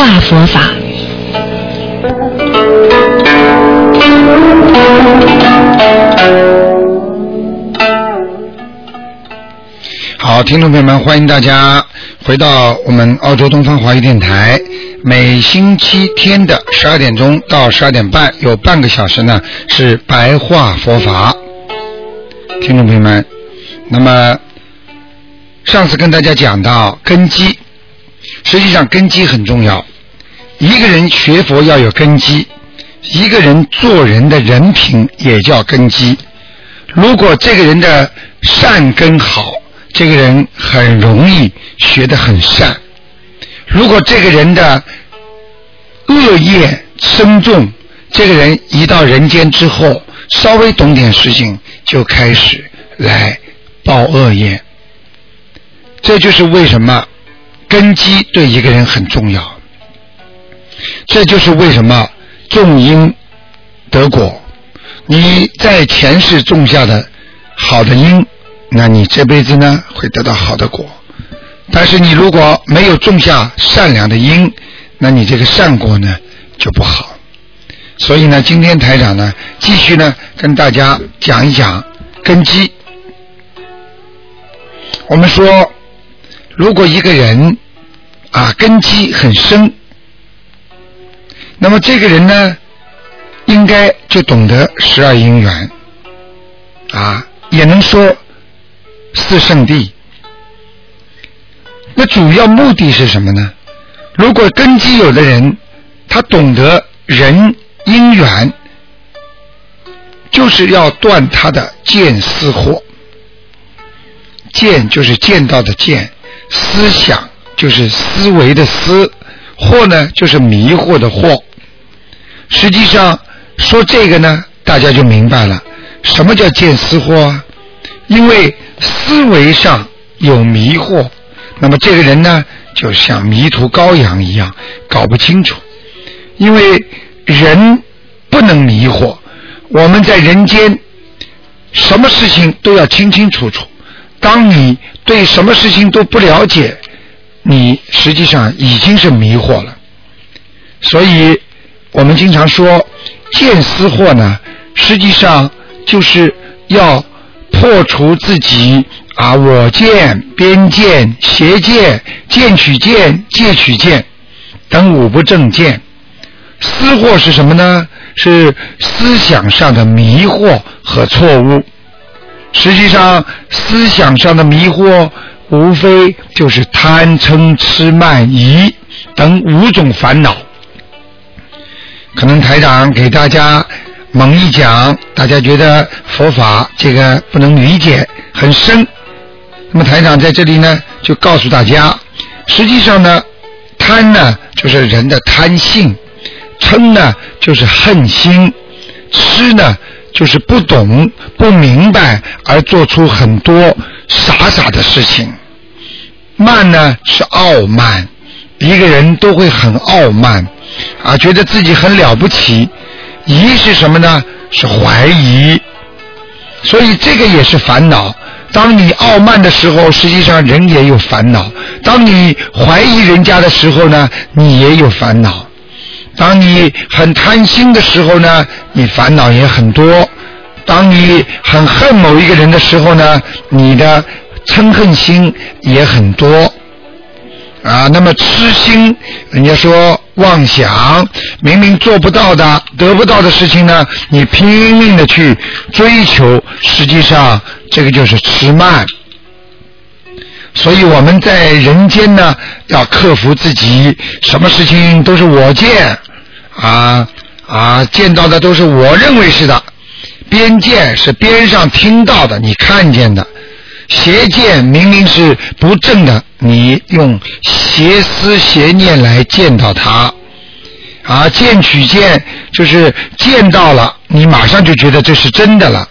化佛法。好，听众朋友们，欢迎大家回到我们澳洲东方华语电台。每星期天的十二点钟到十二点半，有半个小时呢是白话佛法。听众朋友们，那么上次跟大家讲到根基，实际上根基很重要。一个人学佛要有根基，一个人做人的人品也叫根基。如果这个人的善根好，这个人很容易学得很善。如果这个人的恶业深重，这个人一到人间之后，稍微懂点事情，就开始来报恶业。这就是为什么根基对一个人很重要。这就是为什么种因得果。你在前世种下的好的因，那你这辈子呢会得到好的果。但是你如果没有种下善良的因，那你这个善果呢就不好。所以呢，今天台长呢继续呢跟大家讲一讲根基。我们说，如果一个人啊根基很深，那么这个人呢应该就懂得十二因缘啊，也能说四圣谛。那主要目的是什么呢？如果根基有的人，他懂得人因缘，就是要断他的见思惑。见就是见到的见，思想就是思维的思，惑呢就是迷惑的惑。实际上说这个呢，大家就明白了，什么叫见思惑啊？因为思维上有迷惑。那么这个人呢，就像迷途羔羊一样，搞不清楚。因为人不能迷惑，我们在人间，什么事情都要清清楚楚。当你对什么事情都不了解，你实际上已经是迷惑了。所以我们经常说，见思惑呢，实际上就是要破除自己。啊，我见、边见、邪见、见取见、戒取见等五不正见，思惑是什么呢？是思想上的迷惑和错误。实际上，思想上的迷惑无非就是贪嗔痴慢疑等五种烦恼。可能台长给大家猛一讲，大家觉得佛法这个不能理解，很深。那么台长在这里呢，就告诉大家，实际上呢，贪呢就是人的贪性，嗔呢就是恨心，痴呢就是不懂不明白而做出很多傻傻的事情，慢呢是傲慢，一个人都会很傲慢，啊，觉得自己很了不起，疑是什么呢？是怀疑，所以这个也是烦恼。当你傲慢的时候，实际上人也有烦恼；当你怀疑人家的时候呢，你也有烦恼；当你很贪心的时候呢，你烦恼也很多；当你很恨某一个人的时候呢，你的嗔恨心也很多。啊，那么痴心，人家说妄想，明明做不到的、得不到的事情呢，你拼命的去追求，实际上这个就是痴慢。所以我们在人间呢，要克服自己，什么事情都是我见，啊啊，见到的都是我认为是的，边见是边上听到的，你看见的。邪见明明是不正的，你用邪思邪念来见到他，啊，见取见就是见到了，你马上就觉得这是真的了。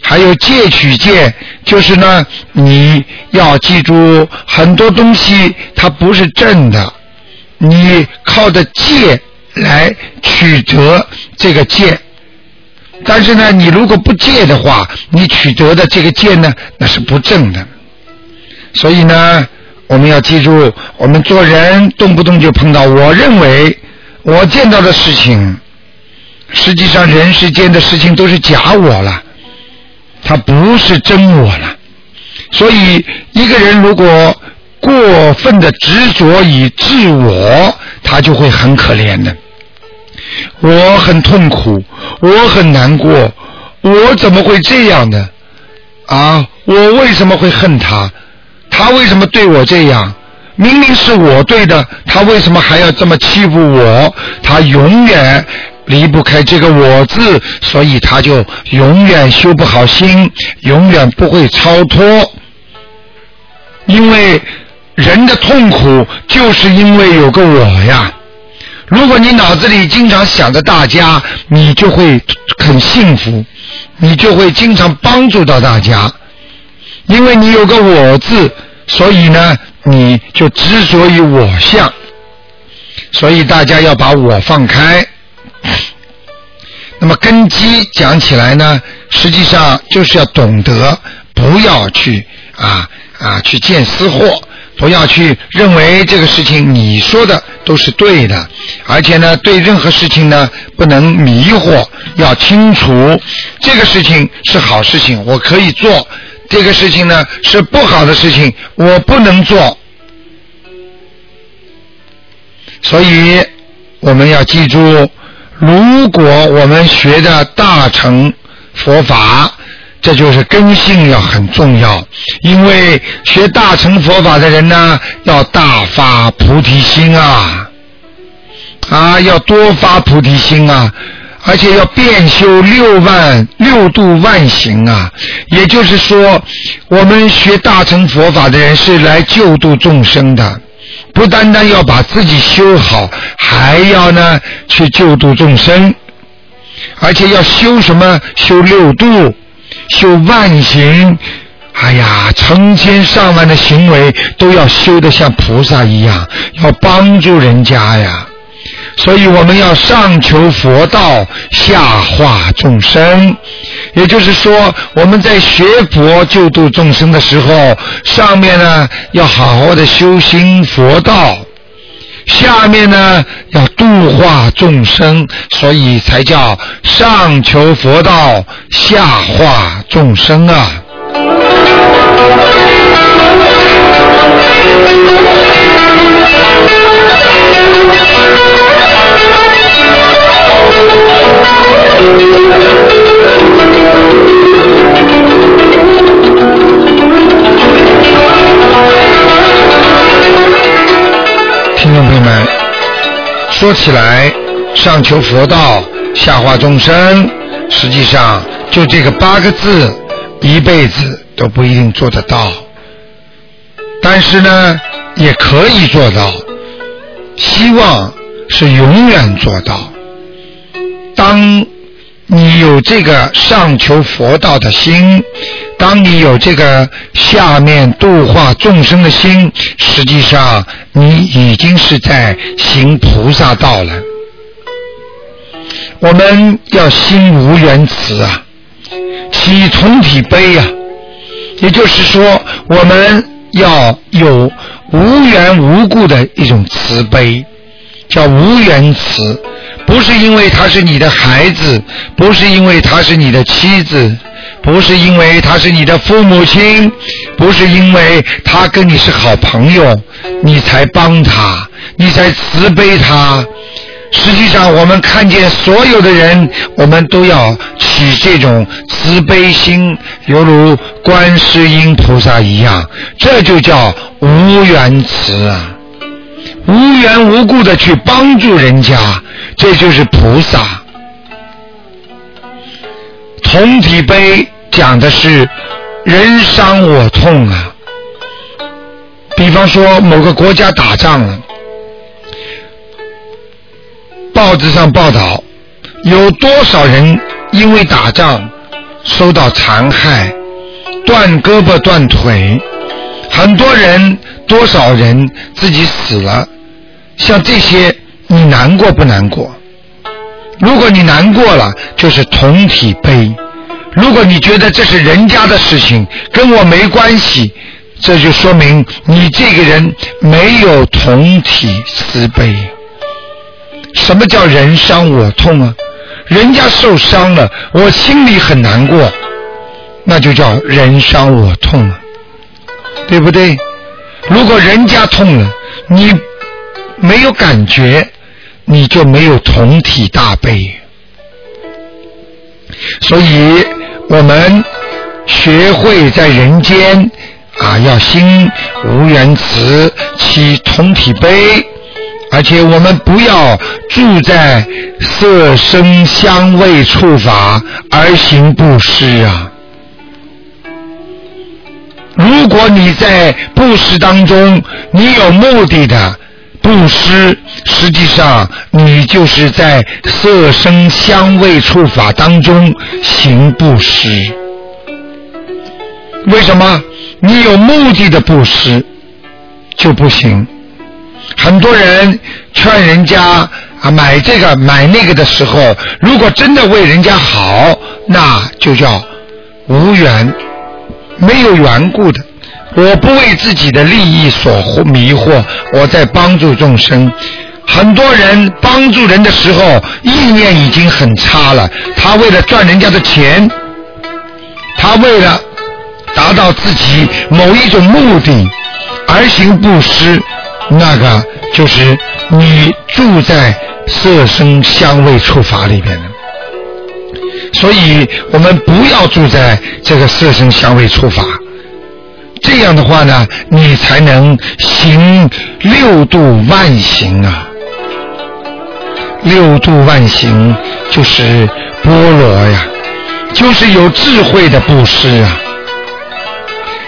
还有借取见，就是呢，你要记住很多东西它不是正的，你靠着借来取得这个戒。但是呢，你如果不戒的话，你取得的这个戒呢，那是不正的。所以呢，我们要记住，我们做人动不动就碰到我认为我见到的事情，实际上人世间的事情都是假我了，它不是真我了。所以一个人如果过分的执着于自我，他就会很可怜的。我很痛苦，我很难过，我怎么会这样呢？啊，我为什么会恨他？他为什么对我这样？明明是我对的，他为什么还要这么欺负我？他永远离不开这个“我”字，所以他就永远修不好心，永远不会超脱。因为人的痛苦就是因为有个我呀。如果你脑子里经常想着大家，你就会很幸福，你就会经常帮助到大家。因为你有个我字，所以呢，你就执着于我相。所以大家要把我放开。那么根基讲起来呢，实际上就是要懂得，不要去啊啊去见私货。不要去认为这个事情你说的都是对的，而且呢，对任何事情呢不能迷惑，要清楚这个事情是好事情，我可以做；这个事情呢是不好的事情，我不能做。所以我们要记住，如果我们学的大乘佛法。这就是根性要很重要，因为学大乘佛法的人呢，要大发菩提心啊，啊，要多发菩提心啊，而且要遍修六万六度万行啊。也就是说，我们学大乘佛法的人是来救度众生的，不单单要把自己修好，还要呢去救度众生，而且要修什么？修六度。修万行，哎呀，成千上万的行为都要修得像菩萨一样，要帮助人家呀。所以我们要上求佛道，下化众生。也就是说，我们在学佛救度众生的时候，上面呢要好好的修心佛道。下面呢要度化众生，所以才叫上求佛道，下化众生啊。听众朋友们，说起来，上求佛道，下化众生，实际上就这个八个字，一辈子都不一定做得到。但是呢，也可以做到，希望是永远做到。当你有这个上求佛道的心。当你有这个下面度化众生的心，实际上你已经是在行菩萨道了。我们要心无缘慈啊，起同体悲呀。也就是说，我们要有无缘无故的一种慈悲，叫无缘慈，不是因为他是你的孩子，不是因为他是你的妻子。不是因为他是你的父母亲，不是因为他跟你是好朋友，你才帮他，你才慈悲他。实际上，我们看见所有的人，我们都要起这种慈悲心，犹如观世音菩萨一样，这就叫无缘慈啊，无缘无故的去帮助人家，这就是菩萨。同体悲讲的是人伤我痛啊。比方说某个国家打仗了，报纸上报道有多少人因为打仗受到残害，断胳膊断腿，很多人多少人自己死了，像这些你难过不难过？如果你难过了，就是同体悲；如果你觉得这是人家的事情，跟我没关系，这就说明你这个人没有同体慈悲。什么叫人伤我痛啊？人家受伤了，我心里很难过，那就叫人伤我痛了，对不对？如果人家痛了，你没有感觉，你就没有同体大悲。所以，我们学会在人间啊，要心无缘慈，起同体悲。而且我们不要住在色声香味触法而行布施啊！如果你在布施当中，你有目的的布施，实际上你就是在色声香味触法当中行布施。为什么？你有目的的布施就不行。很多人劝人家啊买这个买那个的时候，如果真的为人家好，那就叫无缘，没有缘故的。我不为自己的利益所迷惑，我在帮助众生。很多人帮助人的时候，意念已经很差了。他为了赚人家的钱，他为了达到自己某一种目的而行布施。那个就是你住在色声香味触法里边的，所以我们不要住在这个色声香味触法，这样的话呢，你才能行六度万行啊！六度万行就是波罗呀，就是有智慧的布施啊。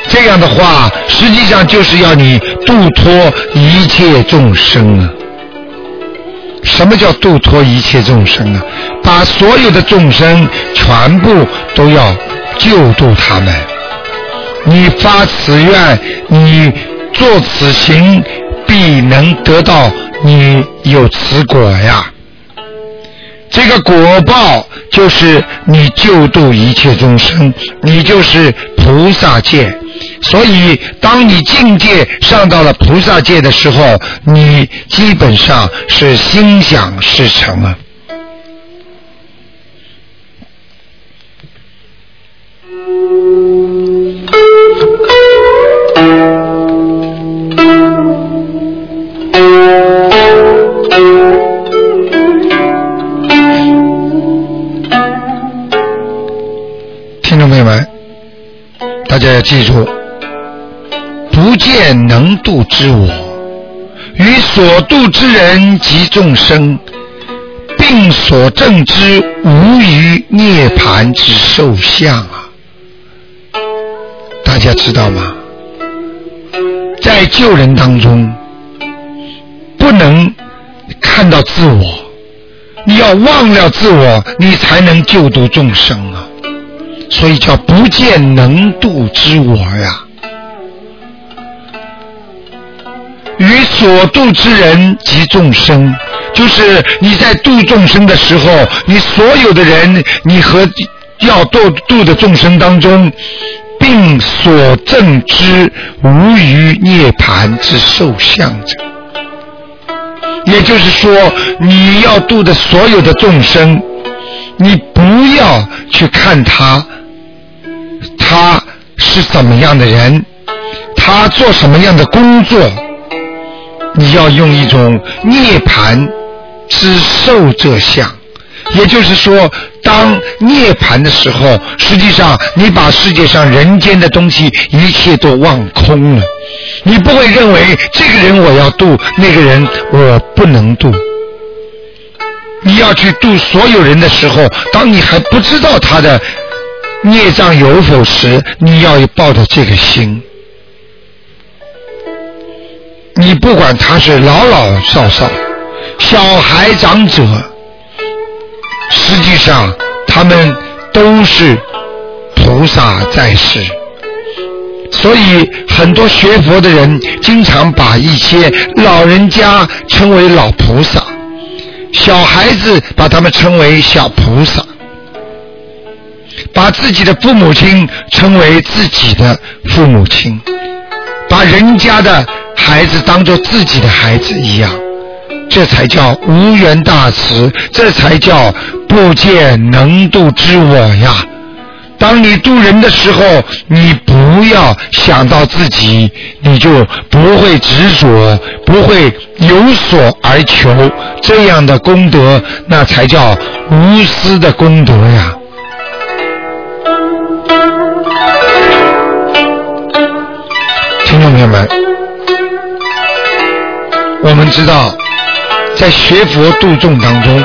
这样的话，实际上就是要你度脱一切众生啊！什么叫度脱一切众生啊？把所有的众生全部都要救度他们。你发此愿，你做此行，必能得到你有此果呀。这个果报就是你救度一切众生，你就是菩萨界。所以，当你境界上到了菩萨界的时候，你基本上是心想事成啊。大家要记住。不见能度之我，与所度之人及众生，并所证之无余涅盘之受相啊！大家知道吗？在救人当中，不能看到自我，你要忘了自我，你才能救度众生啊！所以叫不见能度之我呀。与所度之人及众生，就是你在度众生的时候，你所有的人，你和要度度的众生当中，并所证之无余涅盘之受相者，也就是说，你要度的所有的众生，你不要去看他，他是怎么样的人，他做什么样的工作。你要用一种涅盘之受者相，也就是说，当涅盘的时候，实际上你把世界上人间的东西一切都忘空了，你不会认为这个人我要度，那个人我不能度。你要去度所有人的时候，当你还不知道他的孽障有否时，你要抱着这个心。你不管他是老老少少、小孩长者，实际上他们都是菩萨在世。所以很多学佛的人经常把一些老人家称为老菩萨，小孩子把他们称为小菩萨，把自己的父母亲称为自己的父母亲。把人家的孩子当做自己的孩子一样，这才叫无缘大慈，这才叫不见能度之我呀。当你渡人的时候，你不要想到自己，你就不会执着，不会有所而求，这样的功德，那才叫无私的功德呀。听众朋友们，我们知道，在学佛度众当中，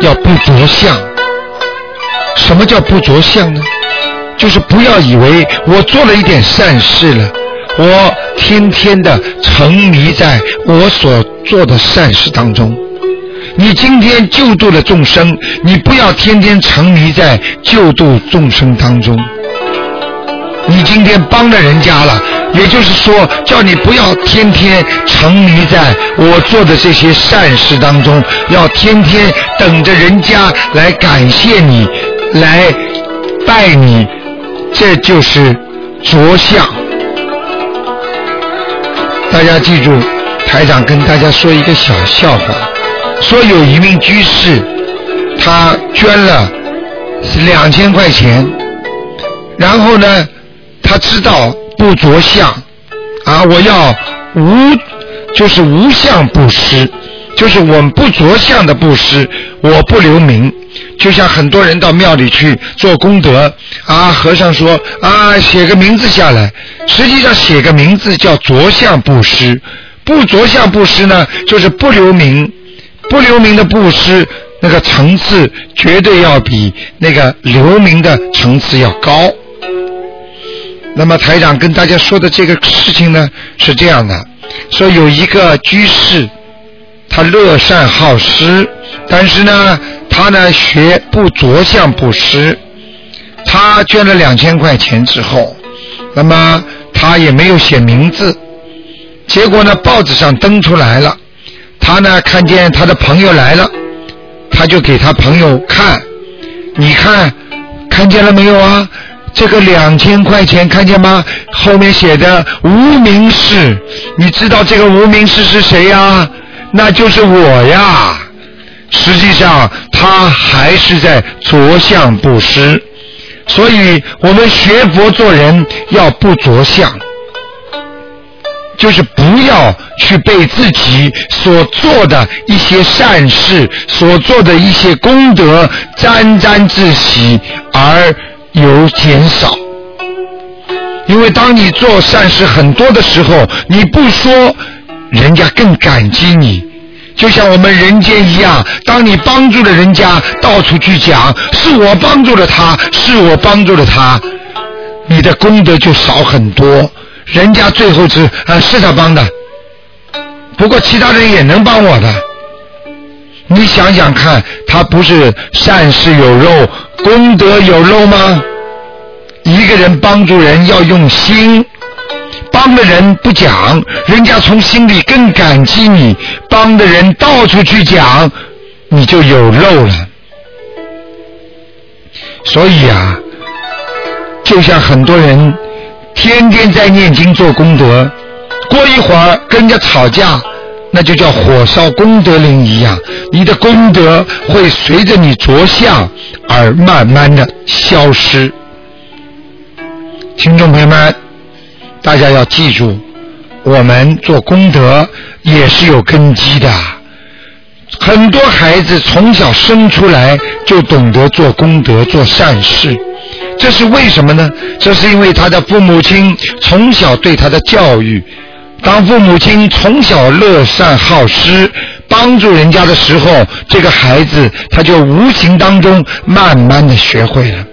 要不着相。什么叫不着相呢？就是不要以为我做了一点善事了，我天天的沉迷在我所做的善事当中。你今天救度了众生，你不要天天沉迷在救度众生当中。你今天帮了人家了，也就是说，叫你不要天天沉迷在我做的这些善事当中，要天天等着人家来感谢你。来拜你，这就是着相。大家记住，台长跟大家说一个小笑话：说有一名居士，他捐了两千块钱，然后呢，他知道不着相啊，我要无，就是无相布施，就是我们不着相的布施，我不留名。就像很多人到庙里去做功德啊，和尚说啊，写个名字下来。实际上写个名字叫着相布施，不着相布施呢，就是不留名。不留名的布施，那个层次绝对要比那个留名的层次要高。那么台长跟大家说的这个事情呢，是这样的：说有一个居士，他乐善好施，但是呢。他呢学不着相布施，他捐了两千块钱之后，那么他也没有写名字，结果呢报纸上登出来了，他呢看见他的朋友来了，他就给他朋友看，你看看见了没有啊？这个两千块钱看见吗？后面写的无名氏，你知道这个无名氏是谁呀？那就是我呀。实际上，他还是在着相布施，所以我们学佛做人要不着相，就是不要去被自己所做的一些善事、所做的一些功德沾沾自喜而有减少。因为当你做善事很多的时候，你不说，人家更感激你。就像我们人间一样，当你帮助了人家，到处去讲是我帮助了他，是我帮助了他，你的功德就少很多。人家最后是啊，是他帮的，不过其他人也能帮我的。你想想看，他不是善事有肉，功德有肉吗？一个人帮助人要用心。帮的人不讲，人家从心里更感激你；帮的人到处去讲，你就有漏了。所以啊，就像很多人天天在念经做功德，过一会儿跟人家吵架，那就叫火烧功德林一样，你的功德会随着你着相而慢慢的消失。听众朋友们。大家要记住，我们做功德也是有根基的。很多孩子从小生出来就懂得做功德、做善事，这是为什么呢？这是因为他的父母亲从小对他的教育。当父母亲从小乐善好施，帮助人家的时候，这个孩子他就无形当中慢慢的学会了。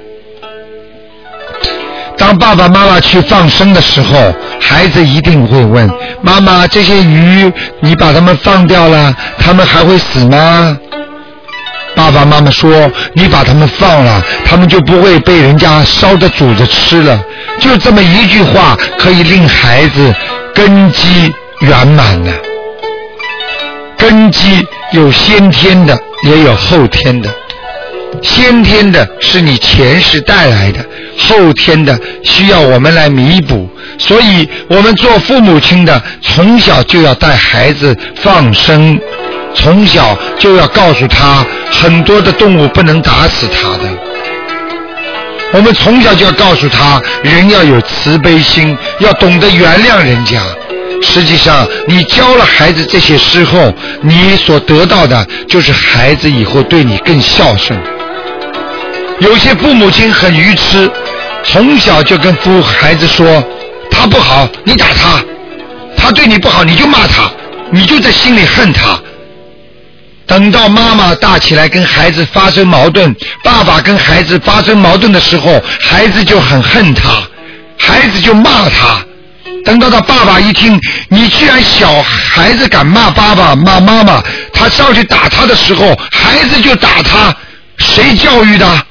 当爸爸妈妈去放生的时候，孩子一定会问妈妈：“这些鱼，你把它们放掉了，它们还会死吗？”爸爸妈妈说：“你把他们放了，他们就不会被人家烧着煮着吃了。”就这么一句话，可以令孩子根基圆满了。根基有先天的，也有后天的。先天的是你前世带来的，后天的需要我们来弥补。所以，我们做父母亲的，从小就要带孩子放生，从小就要告诉他，很多的动物不能打死他的。我们从小就要告诉他，人要有慈悲心，要懂得原谅人家。实际上，你教了孩子这些之后，你所得到的就是孩子以后对你更孝顺。有些父母亲很愚痴，从小就跟父孩子说他不好，你打他；他对你不好，你就骂他，你就在心里恨他。等到妈妈大起来跟孩子发生矛盾，爸爸跟孩子发生矛盾的时候，孩子就很恨他，孩子就骂他。等到他爸爸一听，你居然小孩子敢骂爸爸骂妈妈，他上去打他的时候，孩子就打他，谁教育的？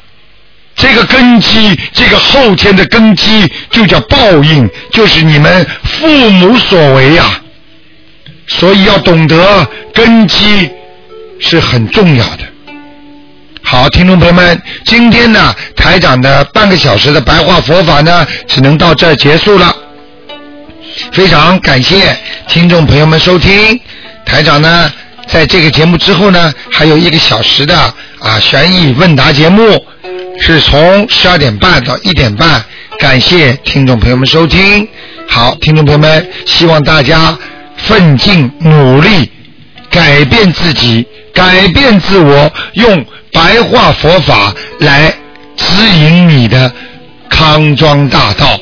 这个根基，这个后天的根基就叫报应，就是你们父母所为呀。所以要懂得根基是很重要的。好，听众朋友们，今天呢，台长的半个小时的白话佛法呢，只能到这儿结束了。非常感谢听众朋友们收听台长呢，在这个节目之后呢，还有一个小时的啊悬疑问答节目，是从十二点半到一点半。感谢听众朋友们收听。好，听众朋友们，希望大家奋进努力，改变自己改变自我用白话佛法来指引你的康庄大道。